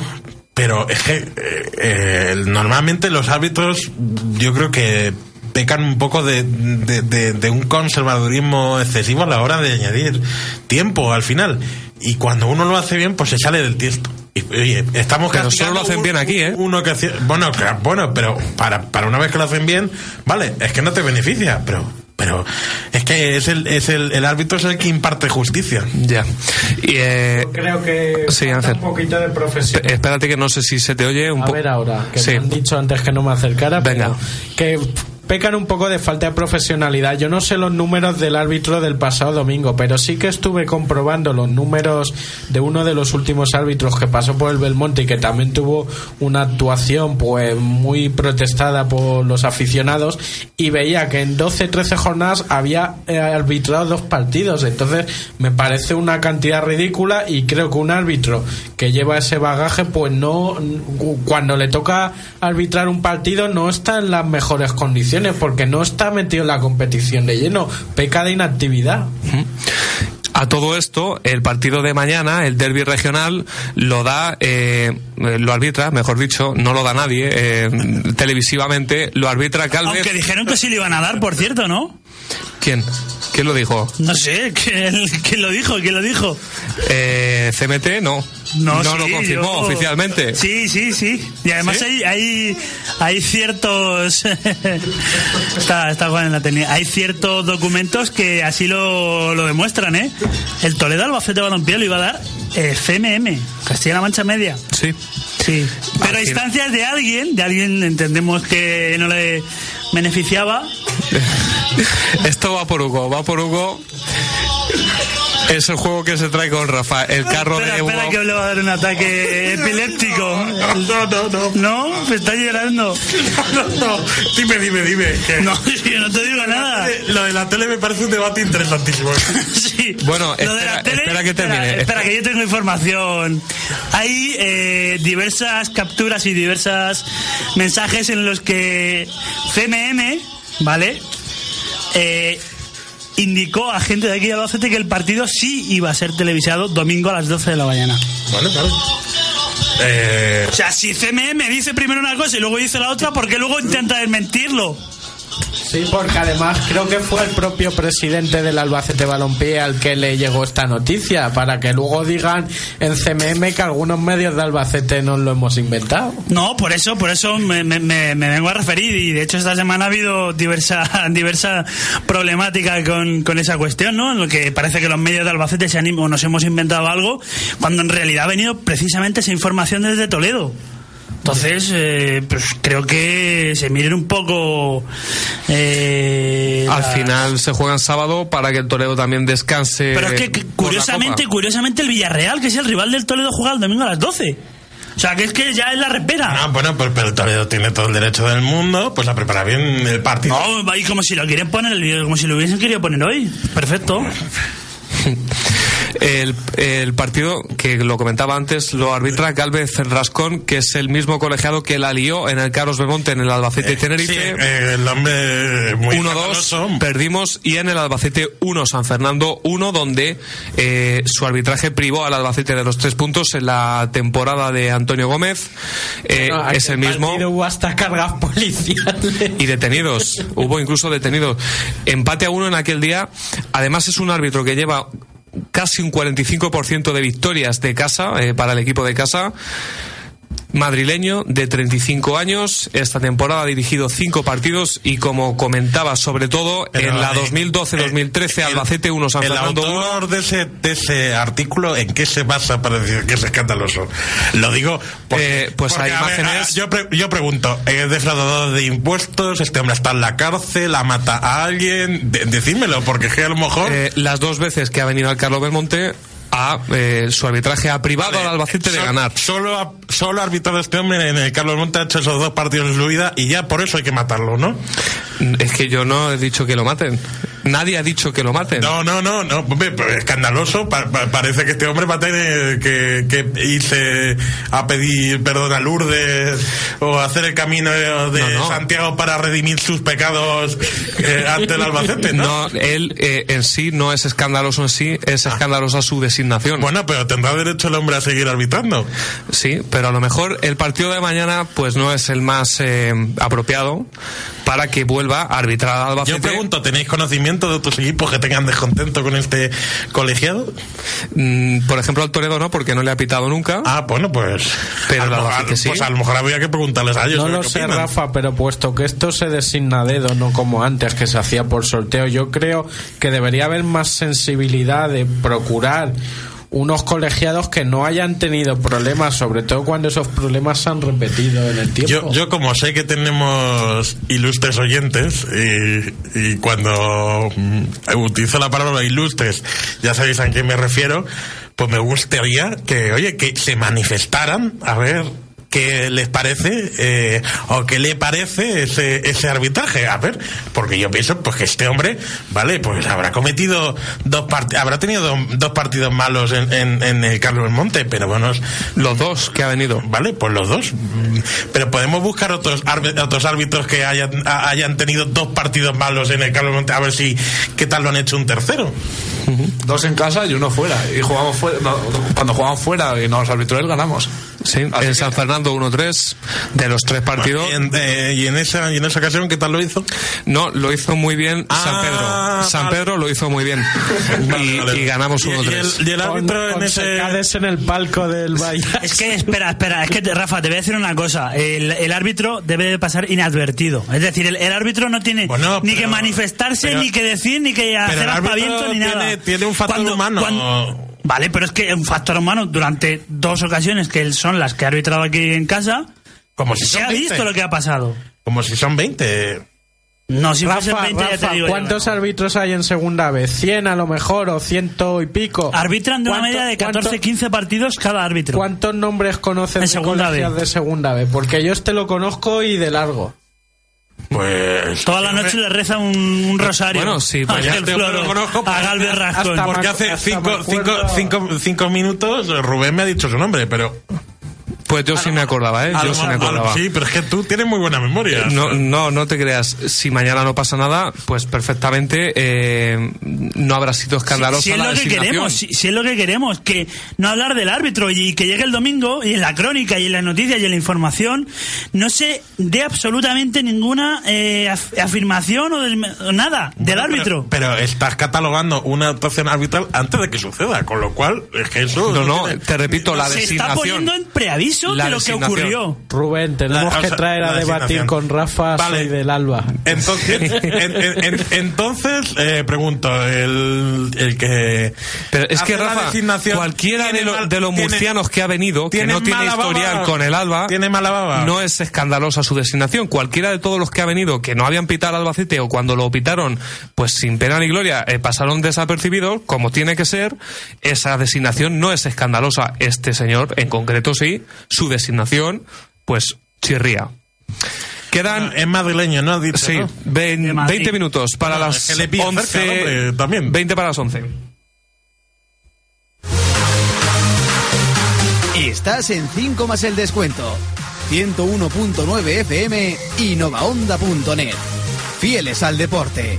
Pero es que eh, eh, normalmente los árbitros, yo creo que pecan un poco de, de- de un conservadurismo excesivo a la hora de añadir tiempo al final. Y cuando uno lo hace bien, pues se sale del tiesto. Y, oye, estamos Pero solo lo hacen un- bien aquí, ¿eh? Uno que hacía- bueno, que- bueno, pero para, para una vez que lo hacen bien, vale, es que no te beneficia, pero pero es que es el, es el, el árbitro es el que imparte justicia. Ya. Y, eh, Creo que Sí, un poquito de profesión. P- Espérate que no sé si se te oye un A poco. ver ahora, que Sí. me han dicho antes que no me acercara, Venga. pero que pecan un poco de falta de profesionalidad. Yo no sé los números del árbitro del pasado domingo, pero sí que estuve comprobando los números de uno de los últimos árbitros que pasó por el Belmonte y que también tuvo una actuación pues muy protestada por los aficionados y veía que en 12-13 jornadas había eh, arbitrado dos partidos. Entonces me parece una cantidad ridícula y creo que un árbitro que lleva ese bagaje pues no cuando le toca arbitrar un partido no está en las mejores condiciones porque no está metido en la competición de lleno, peca de inactividad. A todo esto, el partido de mañana, el derby regional, lo da, eh, lo arbitra, mejor dicho, no lo da nadie, eh, televisivamente, lo arbitra Calves. Aunque dijeron que sí le iban a dar, por cierto, ¿no? ¿Quién? ¿Quién lo dijo? No sé, ¿quién, quién lo dijo? ¿Quién lo dijo? Eh, CMT no. No, sí, lo confirmó yo- oficialmente. Sí, sí, sí. Y además ¿Sí? hay, hay, hay ciertos. está, está Juan en la técnica. Hay ciertos documentos que así lo, lo demuestran, ¿eh? El Toledo Albacete Balompié lo iba a dar eh, CMM, Castilla-La Mancha Media. Sí. Sí. Pero a instancias de alguien, de alguien entendemos que no le beneficiaba. Esto va por Hugo, va por Hugo. Es el juego que se trae con Rafa. El carro espera, de Hugo. espera que le va a dar un ataque epiléptico. No, no, no. ¿No? Me está llorando. No, no. Dime, dime, dime. que- No, yo no te digo nada. Lo de la tele me parece un debate interesantísimo. Sí. Bueno, Lo de espera- la tele- espera que termine. Espera, espera, que yo tengo información. Hay eh, diversas capturas y diversas mensajes en los que CMM, ¿vale? Eh, indicó a gente de aquí de Albacete que el partido sí iba a ser televisado domingo a las 12 de la mañana. Bueno, claro. Eh, O sea, si CMM dice primero una cosa y luego dice la otra, ¿por qué luego intenta desmentirlo? Sí, porque además creo que fue el propio presidente del Albacete Balompié al que le llegó esta noticia, para que luego digan en CMM que algunos medios de Albacete nos lo hemos inventado. No, por eso, por eso me, me- me- vengo a referir y de hecho esta semana ha habido diversa, diversa problemática con, con esa cuestión, ¿no? En lo que parece que los medios de Albacete se nos hemos inventado algo, cuando en realidad ha venido precisamente esa información desde Toledo. Entonces, eh, pues creo que se miren un poco. eh, Al la- final se juega en sábado para que el Toledo también descanse. Pero es que la curiosamente, curiosamente el Villarreal, que es el rival del Toledo, juega el domingo a las 12. O sea, que es que ya es la repera. ah, bueno, pues, pero el Toledo tiene todo el derecho del mundo, pues a preparar bien el partido. No, y como si lo quieren poner, como si lo hubiesen querido poner hoy. Perfecto. El, el partido, que lo comentaba antes, lo arbitra Galvez Rascón, que es el mismo colegiado que la lió en el Carlos Belmonte en el Albacete y Sí, Tenerife. eh, el hombre muy 1-2 escandaloso. perdimos y en el Albacete 1 San Fernando 1 donde eh, su arbitraje privó al Albacete de los tres puntos en la temporada de Antonio Gómez Eh, No, es el mismo partido hubo hasta cargas policiales. y detenidos. Hubo incluso detenidos. Empate a uno en aquel día. Además es un árbitro que lleva casi un 45% de victorias de casa eh, para el equipo de casa. Madrileño de 35 años, esta temporada ha dirigido cinco partidos y como comentaba sobre todo Pero, en la eh, 2012-2013 el- Albacete 1 San el Fernando 1 autor de ese, de ese artículo, ¿en qué se basa para decir que es escandaloso? Lo digo porque, Eh, pues porque, hay a ver, imágenes- yo, pre- yo pregunto, ¿es defraudador de impuestos? ¿Este hombre está en la cárcel? ¿La mata a alguien? De- decídmelo, porque es que a lo mejor... Eh, las dos veces que ha venido al Carlos Belmonte a, eh, su arbitraje ha privado al Albacete de So- ganar. Solo, ha- solo ha arbitrado este hombre en el Carlos Monte, ha hecho esos dos partidos en su vida y ya por eso hay que matarlo, ¿no? Es que yo no he dicho que lo maten. Nadie ha dicho que lo maten. No, no, no, no, escandaloso. Pa- pa- parece que este hombre va a tener que, que irse a pedir perdón a Lourdes o hacer el camino de No, no. Santiago para redimir sus pecados eh, ante el Albacete, ¿no? No, él eh, en sí no es escandaloso en sí, es escandalosa su designación. Bueno, pero tendrá derecho el hombre a seguir arbitrando. Sí, pero a lo mejor el partido de mañana pues no es el más eh, apropiado para que vuelva a arbitrar al Albacete. Yo pregunto, ¿tenéis conocimiento de otros equipos que tengan descontento con este colegiado? Mm, por ejemplo, al Toledo no, porque no le ha pitado nunca. Ah, bueno, pues. Pero a, lo mejor, Albacete sí. pues a lo mejor habría que preguntarles a ellos. No a lo sé, opinan. Rafa, pero puesto que esto se designa a dedo, no como antes que se hacía por sorteo, yo creo que debería haber más sensibilidad de procurar unos colegiados que no hayan tenido problemas, sobre todo cuando esos problemas se han repetido en el tiempo. Yo, yo como sé que tenemos ilustres oyentes y, y cuando mm, utilizo la palabra ilustres ya sabéis a quién me refiero, pues me gustaría que, oye, que se manifestaran a ver qué les parece eh, o qué le parece ese, ese arbitraje. A ver, porque yo pienso pues que este hombre, vale, pues habrá cometido dos part habrá tenido do- dos partidos malos en, en, en el Carlos Monte, pero bueno, Los dos que ha venido. Vale, pues los dos. Pero podemos buscar otros otros árbitros que hayan, hayan tenido dos partidos malos en el Carlos Monte, a ver si qué tal lo han hecho un tercero. Dos en casa y uno fuera. Y jugamos fuera. no, cuando jugamos fuera y nos arbitró él, ganamos. Sí, Así en San Fernando 1-3 de los tres partidos. Y en, eh, y en esa y en esa ocasión, ¿qué tal lo hizo? No, lo hizo muy bien Ah, San Pedro. San vale. Pedro lo hizo muy bien. Y, vale. y ganamos Y- y 1-3. el- y el Con- árbitro con en ese. secades en el palco del Valle. Es que, espera, espera, es que, Rafa, te voy a decir una cosa. El, el árbitro debe de pasar inadvertido. Es decir, el, el árbitro no tiene Bueno, ni pero- que manifestarse, pero- ni que decir, ni que hacer aspavientos, ni tiene, nada. tiene un factor Cuando- humano. cuando- Vale, pero es que un factor humano durante dos ocasiones que son las que ha arbitrado aquí en casa, como si se son ha 20. visto lo que ha pasado. Como si son 20. No, si fuesen Rafa, 20 ya te Rafa, digo ¿cuántos árbitros hay en segunda vez? ¿100 a lo mejor o ciento y pico? Arbitran de una ¿Cuánto- media de cuánto- 14, 15 partidos cada árbitro. ¿Cuántos nombres conoces En de segunda vez. de segunda vez? Porque yo este lo conozco y de largo. Pues. Toda la noche le reza un, un rosario. Bueno, sí, a pues ya Ángel hombre Floro, lo conozco, a Galvez Rascón. Porque hace cinco, cinco, cinco, cinco minutos Rubén me ha dicho su nombre, pero. Pues yo sí me acordaba, ¿eh? Yo sí me acordaba. Sí, pero es que tú tienes muy buena memoria. No, no, no te creas. Si mañana no pasa nada, pues perfectamente eh, no habrá sido escandalosa si es la lo que queremos, si, si es lo que queremos, que no hablar del árbitro y que llegue el domingo y en la crónica y en las noticias y en la información no se dé absolutamente ninguna eh, af- afirmación o, del- o nada del árbitro. Pero, pero estás catalogando una actuación arbitral antes de que suceda, con lo cual es que eso. No, no, tiene- te repito, la se está designación. poniendo en preaviso La de lo que ocurrió. Rubén, tenemos La- o que traer a debatir con Rafa Vale. soy del Alba. Entonces, en- en- en- entonces eh, pregunto, el, el que. Pero es que Rafa, cualquiera de, lo- mal- de los tiene- murcianos que ha venido, que no tiene baba, historial con el Alba, Tiene mala baba. no es escandalosa su designación. Cualquiera de todos los que ha venido, que no habían pitado al Albacete o cuando lo pitaron, pues sin pena ni gloria, eh, pasaron desapercibidos, como tiene que ser, esa designación no es escandalosa. Este señor, en concreto sí, su designación, pues chirría. Quedan. Ah, es madrileño, ¿no? Dice, sí, ¿no? 20, minutos para no, las le 11. Cerca, ¿no? también. 20 para las 11. Estás en 5 más el descuento. 101.9 FM y novaonda.net. Fieles al deporte.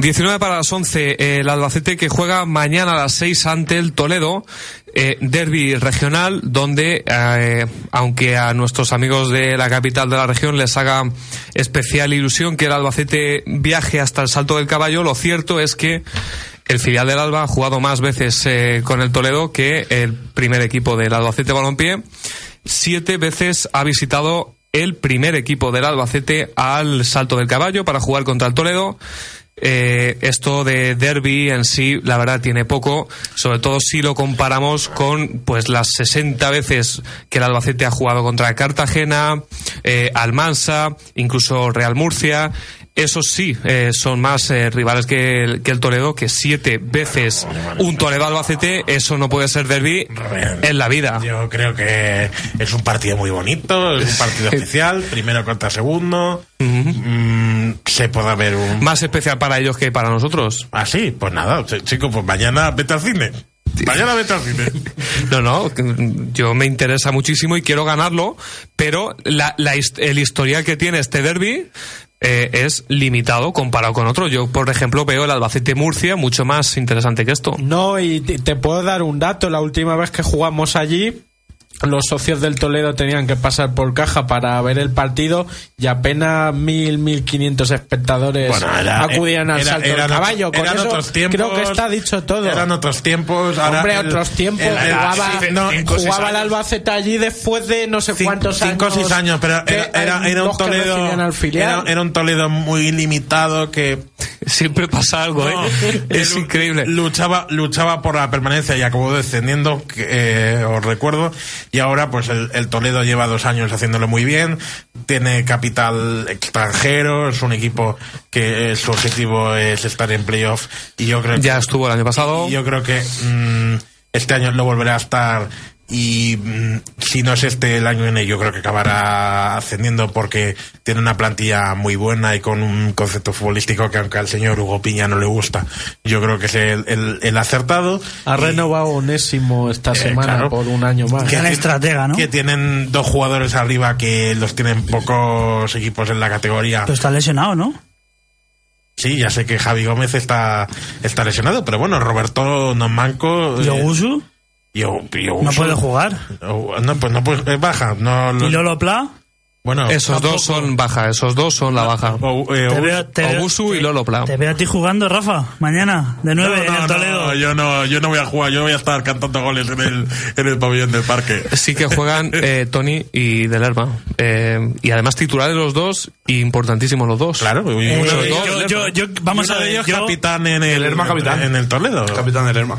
19 para las 11, el Albacete que juega mañana a las 6 ante el Toledo, eh, derby regional, donde, eh, aunque a nuestros amigos de la capital de la región les haga especial ilusión que el Albacete viaje hasta el Salto del Caballo, lo cierto es que el filial del Alba ha jugado más veces eh, con el Toledo que el primer equipo del Albacete Balompié. Siete veces ha visitado el primer equipo del Albacete al Salto del Caballo para jugar contra el Toledo. Eh, esto de derby en sí, la verdad, tiene poco, sobre todo si lo comparamos con pues las 60 veces que el Albacete ha jugado contra Cartagena, eh, Almansa, incluso Real Murcia. Esos sí eh, son más eh, rivales que el, que el Toledo, que siete veces un Toledo Albacete, eso no puede ser derby en la vida. Yo creo que es un partido muy bonito, es un partido especial, primero contra segundo. Mm, se puede ver un. Más especial para ellos que para nosotros. Ah, sí, pues nada, ch- chico, pues mañana vete al cine. Mañana vete al cine. No, no, yo me interesa muchísimo y quiero ganarlo, pero la, la el historial que tiene este derby eh, es limitado comparado con otro. Yo, por ejemplo, veo el Albacete Murcia mucho más interesante que esto. No, y te, te puedo dar un dato. La última vez que jugamos allí, los socios del Toledo tenían que pasar por caja para ver el partido y apenas mil, mil quinientos espectadores Bueno, era- acudían al era- salto del caballo. otros- Con eran eso otros tiempos, creo que está dicho todo. Eran otros tiempos. ahora Hombre, el- otros tiempos. el- el- jugaba no, cinco, jugaba el años. Albacete allí después de no sé cuántos cinco o años. seis años, pero era, un Toledo. al era un Toledo muy limitado que. Siempre pasa algo, No, ¿eh? Es increíble. Luchaba, luchaba por la permanencia y acabó descendiendo, eh, os recuerdo. Y ahora, pues el, el Toledo lleva dos años haciéndolo muy bien. Tiene capital extranjero. Es un equipo que eh, su objetivo es estar en playoff. Y yo creo que. Ya estuvo el año pasado. Y yo creo que mm, este año lo volverá a estar y mm, si no es este el año viene yo creo que acabará ascendiendo porque tiene una plantilla muy buena y con un concepto futbolístico que aunque al señor Hugo Piña no le gusta yo creo que es el, el- el acertado Ha renovado Onésimo esta semana Eh, claro. por un año más. que, Gran tiene- estratega, ¿no? que tienen dos jugadores arriba que los tienen pocos equipos en la categoría Pero está lesionado, ¿no? sí ya sé que Javi Gómez está está lesionado pero bueno Roberto Nomanco ¿Y Ogusu? Yo, yo ¿No puede jugar? No, pues no pues es baja. No, lo- ¿Y Lolo Pla? Bueno, Esos dos son baja, esos dos son la baja. o- eh, Te veo, te veo- Obusu y Lolo Pla. te veo a ti jugando, Rafa, mañana, de no, nueve en no, el Toledo. no, yo no, yo no voy a jugar, yo voy a estar cantando goles en el, en el pabellón del parque. Sí que juegan eh, Tony y Delerma. Eh, y además titulares los dos y importantísimos los dos. Claro, Eh, uno de yo- ellos, yo- yo- vamos a ver, ellos yo- capitán en el, El Lerma capitán. en el Toledo. Capitán del Lerma.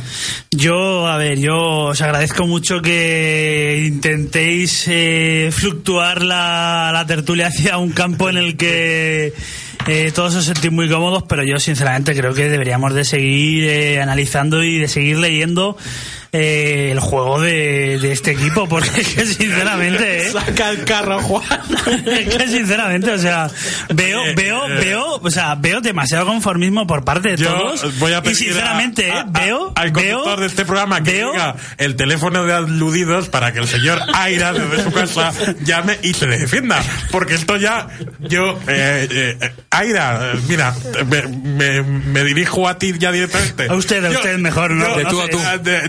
Yo, a ver, yo os agradezco mucho que intentéis eh, fluctuar la, la tertulia hacia un campo en el que eh, todos os sentís muy cómodos, pero yo sinceramente creo que deberíamos de seguir eh, analizando y de seguir leyendo eh, el juego de, de este equipo, porque es que sinceramente, ¿eh? Saca el carro, Juan. es que sinceramente, o sea, veo, veo, eh. veo, o sea, veo demasiado conformismo por parte de Yo todos. voy a y sinceramente, a- ¿eh? a- veo, al conductor veo, de este programa que veo- diga el teléfono de aludidos para que el señor Aira desde su casa llame y se defienda. Porque esto ya, yo, eh, Aira, mira, me, me- me dirijo a ti ya directamente. A usted, a Yo- usted mejor, ¿no? yo- De tú a tú.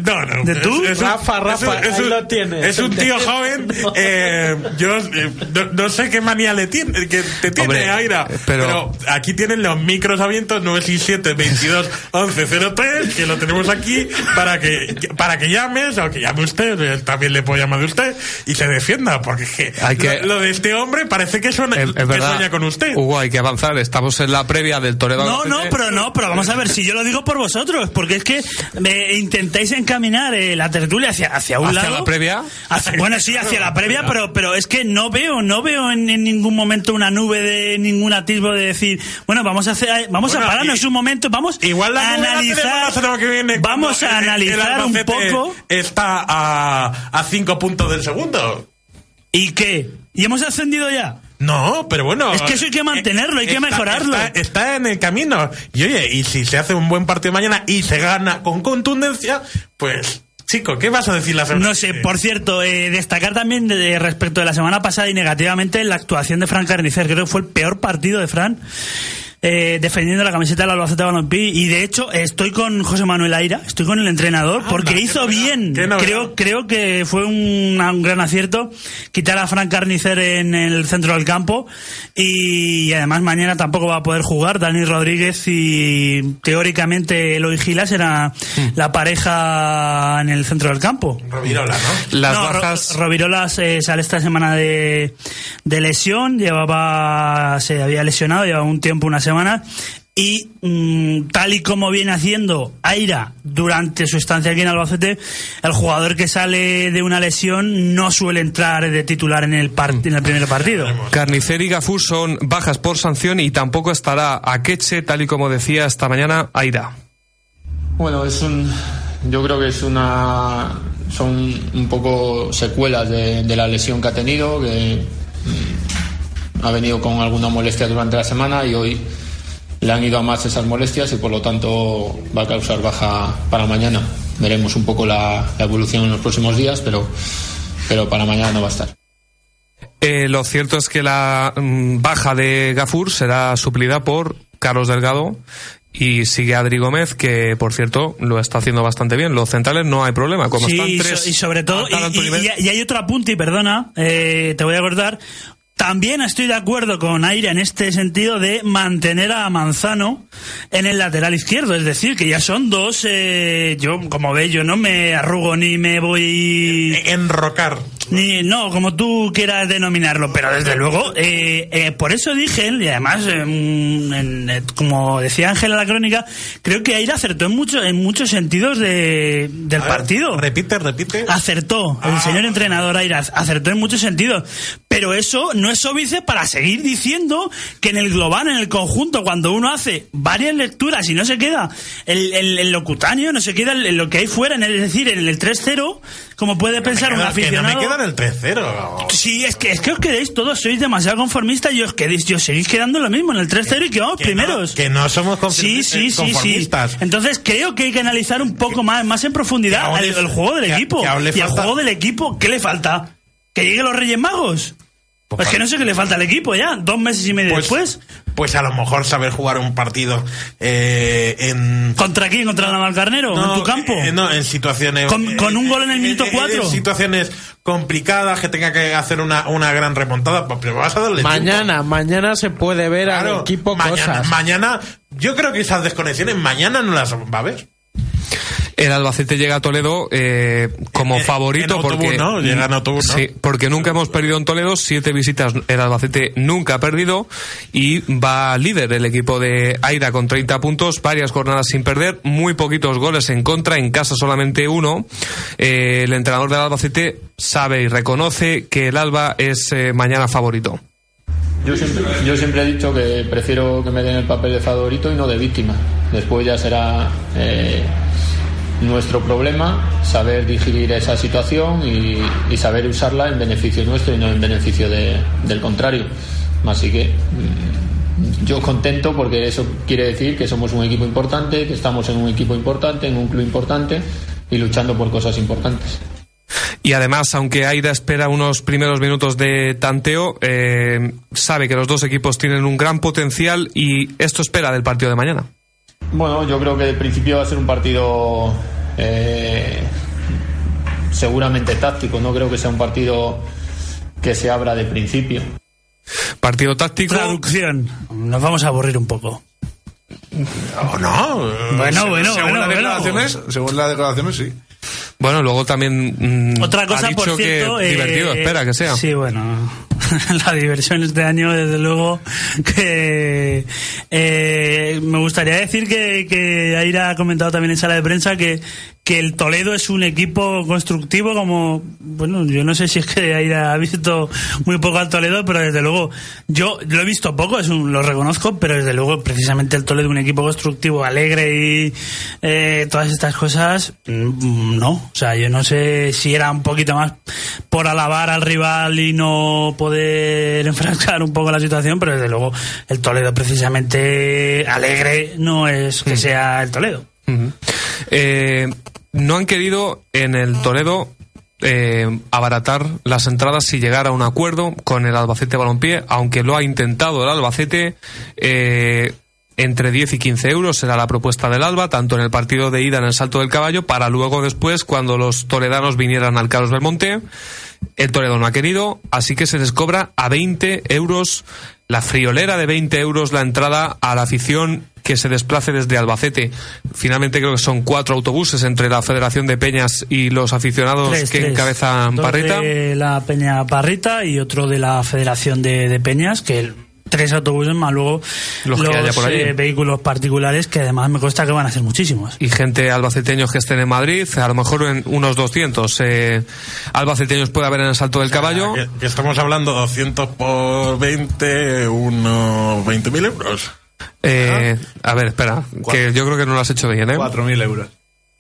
no, no. ¿De tú? Es- es un- Rafa, Rafa, es un- es ahí un- lo tienes. Es un tío joven. eh, yo eh, no, no sé qué manía le tiene, que te tiene Hombre, Aira. pero- pero aquí tienen los micros abiertos 967 22 11 03 que lo tenemos aquí para que para que llames o que llame usted eh, también le puedo llamar de usted y se defienda porque que, Hay que- Lo, lo de este hombre parece que suena Es, es que verdad. sueña con usted Hugo, hay que avanzar. Estamos en la previa del Toledo. No, no, pero no, pero vamos a ver, si yo lo digo por vosotros, porque es que me intentáis encaminar eh, la tertulia hacia, hacia un ¿Hacia lado. la previa? Hacia- bueno, sí, hacia la previa, pero, pero es que no veo, no veo en, en ningún momento una nube de ningún atisbo de decir, bueno, vamos a hacer, vamos Bueno, a pararnos y- un momento, vamos Igual la a la analizar, que viene vamos a el- el analizar un poco Está a, a cinco puntos del segundo. y qué, y hemos ascendido ya. No, pero bueno. Es que eso hay que mantenerlo, hay que mejorarlo. Está, está en el camino. Y oye, y si se hace un buen partido mañana y se gana con contundencia, pues, chico, ¿qué vas a decir la semana? No sé, por cierto, eh, destacar también de, de respecto de la semana pasada y negativamente la actuación de Fran Carnicer. Creo que fue el peor partido de Fran. Eh, defendiendo la camiseta del Albacete Balompié y de hecho estoy con José Manuel Aira, estoy con el entrenador porque qué hizo bien. Creo creo que fue un, un gran acierto quitar a Fran Carnicer en el centro del campo y, además mañana tampoco va a poder jugar Dani Rodríguez y teóricamente Eloy Gila será la pareja en el centro del campo. Rovirola, ¿no? Las No, Ro- bajas. Rovirolas eh, sale esta semana de, de lesión, llevaba, se había lesionado, llevaba un tiempo, una semana, y mm, tal y como viene haciendo Aira durante su estancia aquí en Albacete, el jugador que sale de una lesión no suele entrar de titular en el, par- en el primer partido. Carnicer y Gafú son bajas por sanción y tampoco estará Akeche, tal y como decía esta mañana Aira. Bueno, es un. Yo creo que es una. Son un poco secuelas de, de la lesión que ha tenido, que mm, ha venido con alguna molestia durante la semana y hoy le han ido a más esas molestias y por lo tanto va a causar baja para mañana. Veremos un poco la, la evolución en los próximos días, pero, pero para mañana no va a estar. Eh, lo cierto es que la mm, baja de Gafur será suplida por Carlos Delgado y sigue Adri Gómez, que por cierto lo está haciendo bastante bien. Los centrales no hay problema. Como Sí, están y, tres so- y sobre todo, y, hay otro apunte, y perdona, eh, te voy a acordar. También estoy de acuerdo con Aire en este sentido de mantener a Manzano en el lateral izquierdo. Es decir, que ya son dos. eh, yo, como ves, yo no me arrugo ni me voy. Enrocar. Ni, no, como tú quieras denominarlo, pero desde luego, eh, eh, por eso dije, y además, eh, mm, en- eh, como decía Ángel en la crónica, creo que Aire acertó en, mucho, en muchos sentidos de, del ver, partido. Repite, repite. Acertó, el Ah. señor entrenador Airas, acertó en muchos sentidos. Pero eso no es óbice para seguir diciendo que en el global, en el conjunto, cuando uno hace varias lecturas y no se queda el, el, el locutáneo, no se queda el- lo que hay fuera, en el- es decir, en el 3-0, como puede pensar un Que no aficionado. me queda en el 3-0. Sí, es que, es que os quedéis todos, sois demasiado conformistas y os quedéis, os seguís quedando lo mismo en el 3-0 y que vamos Que primeros. no, que no somos Sí, conformi- sí, sí, sí. conformistas. Entonces creo que hay que analizar un poco más, más en profundidad el, juego del equipo. y al juego del equipo, ¿qué le falta? ¿Que lleguen los Reyes Magos? Pues que no sé qué le falta al equipo ya, dos meses y medio Pues, después. pues a lo mejor saber jugar un partido eh, en. ¿Contra quién? ¿Contra la Navalcarnero? ¿En tu campo? eh, no, en situaciones. ¿Con- con un gol en el eh, minuto eh, cuatro? En situaciones complicadas que tenga que hacer una, una gran remontada. Pues pero vas a darle tiempo. Mañana, mañana se puede ver al Claro, equipo mañana, cosas. mañana, yo creo que esas desconexiones mañana no las va a ver. El Albacete llega a Toledo eh, como En- favorito en autobús, porque ¿no? Llega en autobús, ¿no? sí, porque nunca hemos perdido en Toledo, siete visitas el Albacete nunca ha perdido y va líder el equipo de Aira con 30 puntos, varias jornadas sin perder, muy poquitos goles en contra, en casa solamente uno. Eh, el entrenador del Albacete sabe y reconoce que el Alba es eh, mañana favorito. Yo siempre, yo siempre he dicho que prefiero que me den el papel de favorito y no de víctima. Después ya será eh, nuestro problema, saber digerir esa situación y, y saber usarla en beneficio nuestro y no en beneficio de- del contrario. Así que mm, yo contento porque eso quiere decir que somos un equipo importante, que estamos en un equipo importante, en un club importante y luchando por cosas importantes. Y además, aunque Aida espera unos primeros minutos de tanteo, eh, sabe que los dos equipos tienen un gran potencial y esto espera del partido de mañana. Bueno, yo creo que de principio va a ser un partido eh, seguramente táctico, no creo que sea un partido que se abra de principio. Partido táctico. Traducción. Nos vamos a aburrir un poco. ¿O no? Bueno, bueno, según bueno, las bueno. declaraciones, según las declaraciones, sí. Bueno, luego también mm, Otra cosa, ha dicho por cierto. que eh, divertido, espera que sea. Sí, bueno. La diversión este año, desde luego, que eh, me gustaría decir que, que Aira ha comentado también en sala de prensa que, que el Toledo es un equipo constructivo como, bueno, yo no sé si es que Aira ha visto muy poco al Toledo, pero desde luego, yo lo he visto poco, es un- lo reconozco, pero desde luego precisamente el Toledo un equipo constructivo, alegre y eh, todas estas cosas, mm, no. O sea, yo no sé si era un poquito más por alabar al rival y no poder enfrascar un poco la situación, pero desde luego el Toledo precisamente alegre no es que sea el Toledo. Eh, no han querido en el Toledo eh, abaratar las entradas si llegar a un acuerdo con el Albacete Balompié, aunque lo ha intentado el Albacete. eh, entre 10 y 15 euros será la propuesta del Alba, tanto en el partido de ida en el Salto del Caballo, para luego después, cuando los toledanos vinieran al Carlos Belmonte, el Toledo no ha querido, así que se les cobra a 20 euros la friolera de 20 euros la entrada a la afición que se desplace desde Albacete. Finalmente creo que son cuatro autobuses entre la Federación de Peñas y los aficionados Tres, que tres. encabezan Dos Parrita. de la Peña Parrita y otro de la Federación de, de Peñas, que el- tres autobuses más luego Los que haya por allí. eh, vehículos particulares que además me consta que van a ser muchísimos. y gente albaceteños que estén en Madrid, a lo mejor en unos 200 eh, albaceteños puede haber en el Salto del Caballo. Que, que estamos hablando 200 por 20, unos 20.000 euros. Eh, a ver, espera, que yo creo que no lo has hecho bien, ¿eh? 4.000 euros.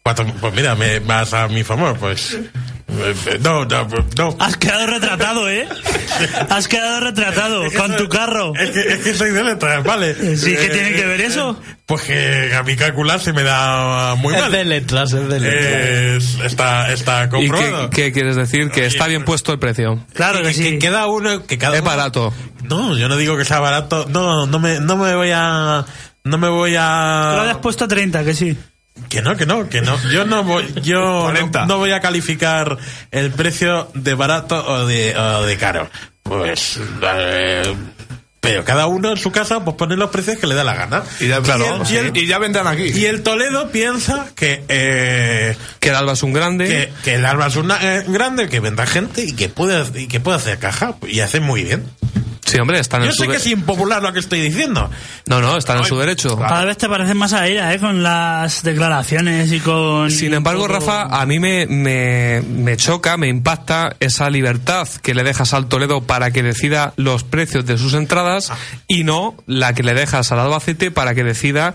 Cuatro- pues mira, me vas a mi favor, pues. Eh, No, no, no. Has quedado retratado, ¿eh? Has quedado retratado con tu carro. Es que, es que soy de letras, ¿vale? Sí, ¿qué Eh, tiene que ver eso? Pues que a mi calcular se me da muy mal. letras, es de Es- está, está ¿Y qué, comprobado. qué quieres decir? Que está bien puesto el precio. Claro que sí. queda uno, que cada Es uno- barato. No, yo no digo que sea barato. No, no me, no me voy a. No me voy Te lo a. habías puesto a 30, que sí. Que no, que no, que no. Yo no voy, yo no, 40. no voy a calificar el precio de barato o de, o de caro. Pues, eh, pero cada uno en su casa pues pone los precios que le da la gana. Y ya, claro, y el, y ya vendrán aquí. y el Toledo piensa que, eh, Que el Alba es un grande. que, que el Alba es una, eh, grande, que vendrá gente y que puede, y que puede hacer caja. Y hace muy bien. Sí, hombre, están en Yo su sé que es impopular lo que estoy diciendo. No, no, están en su derecho. Cada vez te pareces más a ella, ¿eh? Con las declaraciones y con... Sin embargo, todo- Rafa, a mí me, me, me choca, me impacta esa libertad que le dejas al Toledo para que decida los precios de sus entradas y no la que le dejas al Albacete para que decida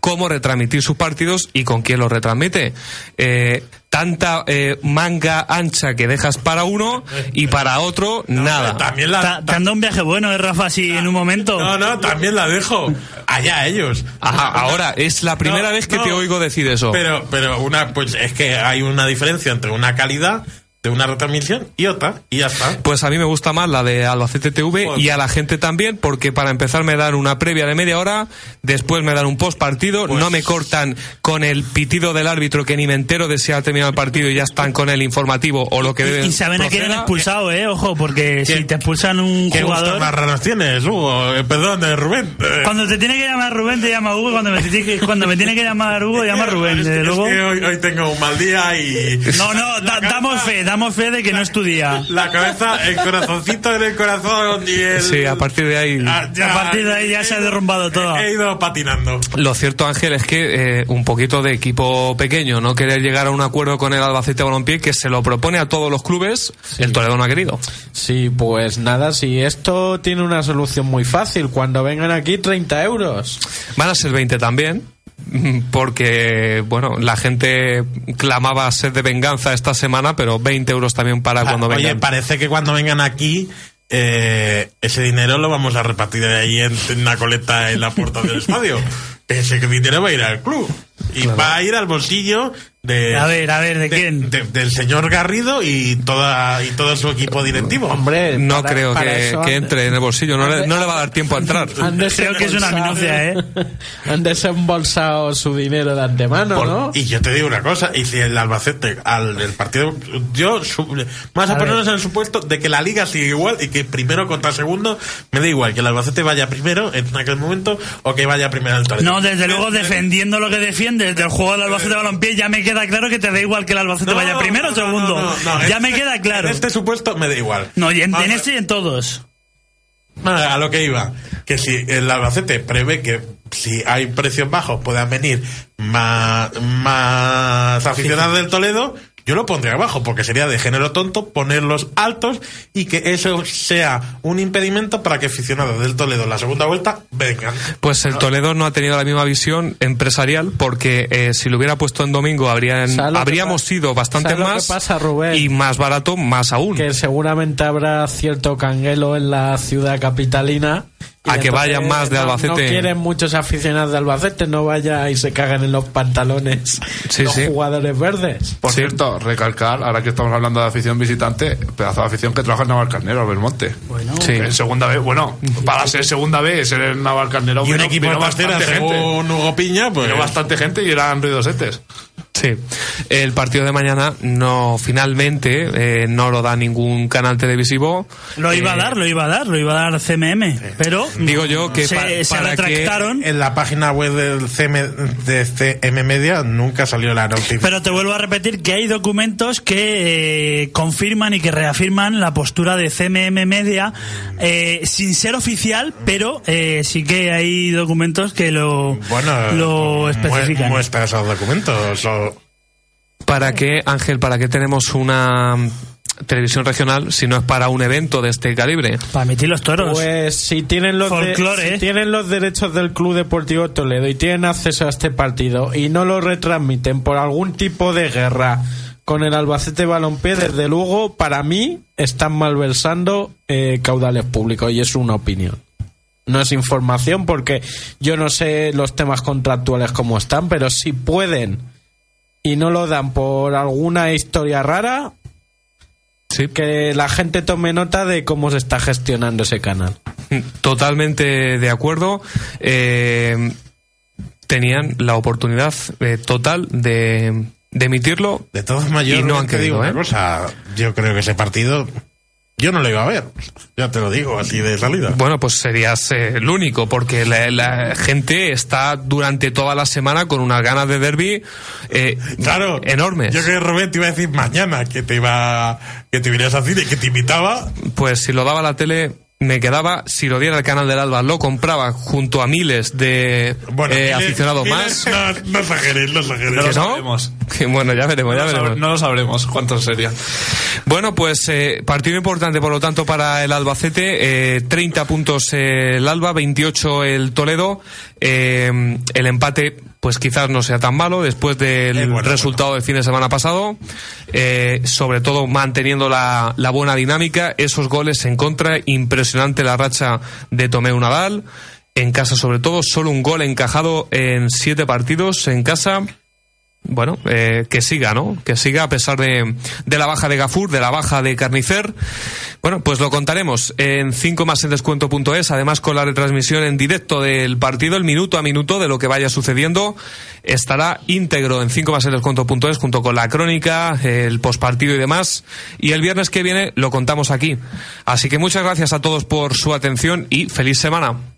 cómo retransmitir sus partidos y con quién los retransmite. Eh, tanta eh, manga ancha que dejas para uno y para otro nada. También la, Ta- Te han dado un viaje bueno, ¿eh, Rafa? Así en un momento. No, no, también la dejo. Allá ellos. Ajá, ahora es la primera No, vez que no. te oigo decir eso. Pero, pero una, pues es que hay una diferencia entre una calidad de una retransmisión y otra, y ya está. Pues a mí me gusta más la de Albacete TV y a la gente también, porque para empezar me dan una previa de media hora, después me dan un post partido, Pues no me cortan con el pitido del árbitro que ni me entero de si ha terminado el partido y ya están con el informativo o lo que deben. Y saben a quién han expulsado, ¿eh? Ojo, porque si te expulsan un ¿Qué jugador... más raros tienes, Hugo? Eh, perdón, eh, Rubén. Eh, Cuando te tiene que llamar Rubén, te llama Hugo. Cuando me tiene que, cuando me tiene que llamar Hugo, llama Rubén. es que- es hoy, hoy tengo un mal día y... No, no, da- damos fe, damos fe de que no es tu día. La cabeza, el corazoncito en el corazón y el... Sí, a partir de ahí. Ah, ya- A partir de ahí ya se ha derrumbado todo. He ido patinando. Lo cierto, Ángel, es que eh, un poquito de equipo pequeño, no querer llegar a un acuerdo con el Albacete Balompié, que se lo propone a todos los clubes, el Toledo no ha querido. Sí, pues nada, si esto tiene una solución muy fácil, cuando vengan aquí 30 euros. Van a ser 20 también. porque, bueno, la gente clamaba sed de venganza esta semana, pero 20 euros también para cuando Ah, Oye, vengan. parece que cuando vengan aquí, eh, ese dinero lo vamos a repartir de ahí en, en una coleta en la puerta del estadio. Ese dinero va a ir al club. Y va a ir al bolsillo de. A ver, a ver, ¿de quién? del señor Garrido y toda y todo su equipo directivo. Hombre, no para- creo para que, eso que han- entre en el bolsillo, no le, no le va a dar tiempo a entrar. han Creo que es una desembolsado- minucia, ¿eh? Han desembolsado su dinero de antemano, Por- ¿no? Y yo te digo una cosa, y si el Albacete al el partido, yo su- más a, A ponernos en el supuesto de que la liga sigue igual y que primero contra segundo me da igual que el Albacete vaya primero en aquel momento o que vaya primero al Toledo. No, desde luego defendiendo lo que defiendes del juego del Albacete Balompié, ya me queda claro que te da igual que el Albacete No, vaya primero o segundo. no, ya me este- queda claro. En este supuesto me da igual. No, y en, en este y en todos. A lo que iba, que si el Albacete prevé que si hay precios bajos puedan venir más, más aficionados del Toledo, yo lo pondría abajo, porque sería de género tonto ponerlos altos y que eso sea un impedimento para que aficionados del Toledo en la segunda vuelta vengan. Pues el Toledo no ha tenido la misma visión empresarial porque eh, si lo hubiera puesto en domingo habrían, ¿Sabes lo que habríamos sido bastante ¿sabes lo que más pasa, Rubén? y más barato más aún. Que seguramente habrá cierto canguelo en la ciudad capitalina. A que vayan más de no- Albacete. No quieren muchos aficionados de Albacete, no vaya y se cagan en los pantalones Sí, los sí. jugadores verdes. Por cierto, recalcar, ahora que estamos hablando de afición visitante, pedazo de afición que trabaja en Navalcarnero, Belmonte. Bueno, Sí. En segunda vez, bueno, para ser segunda vez, ser el Navalcarnero. Y un equipo de bastante gente. Hugo Piña, pues... Vino bastante gente y eran ruidosetes. Sí, el partido de mañana no finalmente eh, no lo da ningún canal televisivo. Lo iba a Eh, dar, lo iba a dar, lo iba a dar CMM, pero Digo yo que se, pa- se para que- retractaron. En la página web del CM, de CM Media nunca salió la noticia. Pero te vuelvo a repetir que hay documentos que eh, confirman y que reafirman la postura de CMM Media eh, sin ser oficial, pero eh, sí que hay documentos que lo, Bueno, lo especifican. muestra esos documentos. ¿Para qué, Ángel, para qué tenemos una televisión regional si no es para un evento de este calibre? Para emitir los toros. Pues si tienen los de- si ¿eh? tienen los derechos del Club Deportivo Toledo y tienen acceso a este partido y no lo retransmiten por algún tipo de guerra con el Albacete Balompié, desde luego para mí están malversando eh, caudales públicos y es una opinión. No es información porque yo no sé los temas contractuales cómo están, pero si pueden y no lo dan por alguna historia rara, Sí. que la gente tome nota de cómo se está gestionando ese canal. Totalmente de acuerdo. Eh, tenían la oportunidad eh, total de, de emitirlo. De todos mayores, Y no han digo querido, una ¿eh? cosa. Yo creo que ese partido yo no lo iba a ver. Ya te lo digo, así de salida. Bueno, pues serías eh, el único, porque la, la gente está durante toda la semana con unas ganas de derby eh, Claro, enormes. Yo creo que Rubén te iba a decir mañana que te iba que te vinieras a cine, que te invitaba. Pues si lo daba la tele, me quedaba, si lo diera el canal del Alba, lo compraba junto a miles de Bueno, eh, miles- aficionados miles- más. No, no exageres, no exageres. ¿Que no? sabremos. Que bueno, ya veremos, ya No lo, veremos. no lo sabremos cuántos serían. Bueno, pues eh, partido importante, por lo tanto, para el Albacete. Eh, 30 puntos eh, el Alba, 28 el Toledo. Eh, el empate, pues quizás no sea tan malo después del bueno, resultado del fin de semana pasado. Eh, sobre todo manteniendo la, la buena dinámica. Esos goles en contra, impresionante la racha de Tomeu Nadal. En casa, sobre todo, solo un gol encajado en siete partidos en casa bueno, eh, que siga, ¿no? Que siga a pesar de, de la baja de Gafur, de la baja de Carnicer. Bueno, pues lo contaremos en 5 más en descuento.es, además con la retransmisión en directo del partido, el minuto a minuto de lo que vaya sucediendo, estará íntegro en 5 más en descuento.es junto con la crónica, el postpartido y demás. Y el viernes que viene lo contamos aquí. Así que muchas gracias a todos por su atención y feliz semana.